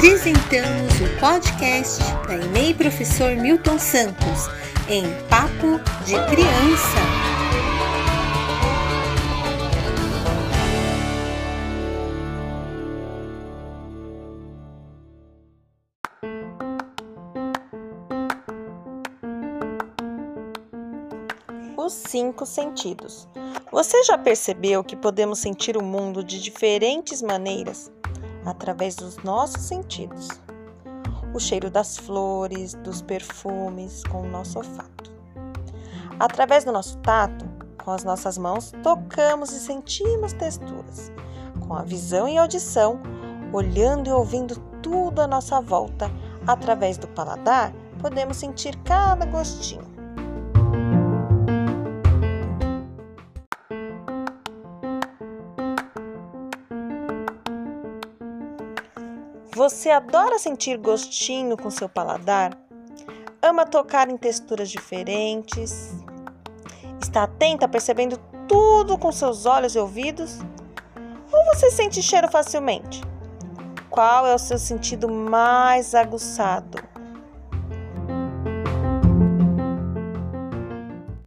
Apresentamos o podcast da EMEI Professor Milton Santos em Papo de Criança. Os cinco sentidos. Você já percebeu que podemos sentir o mundo de diferentes maneiras através dos nossos sentidos? O cheiro das flores, dos perfumes, com o nosso olfato. Através do nosso tato, com as nossas mãos, tocamos e sentimos texturas. Com a visão e audição, olhando e ouvindo tudo à nossa volta, através do paladar, podemos sentir cada gostinho. Você adora sentir gostinho com seu paladar? Ama tocar em texturas diferentes? Está atenta percebendo tudo com seus olhos e ouvidos? Ou você sente cheiro facilmente? Qual é o seu sentido mais aguçado?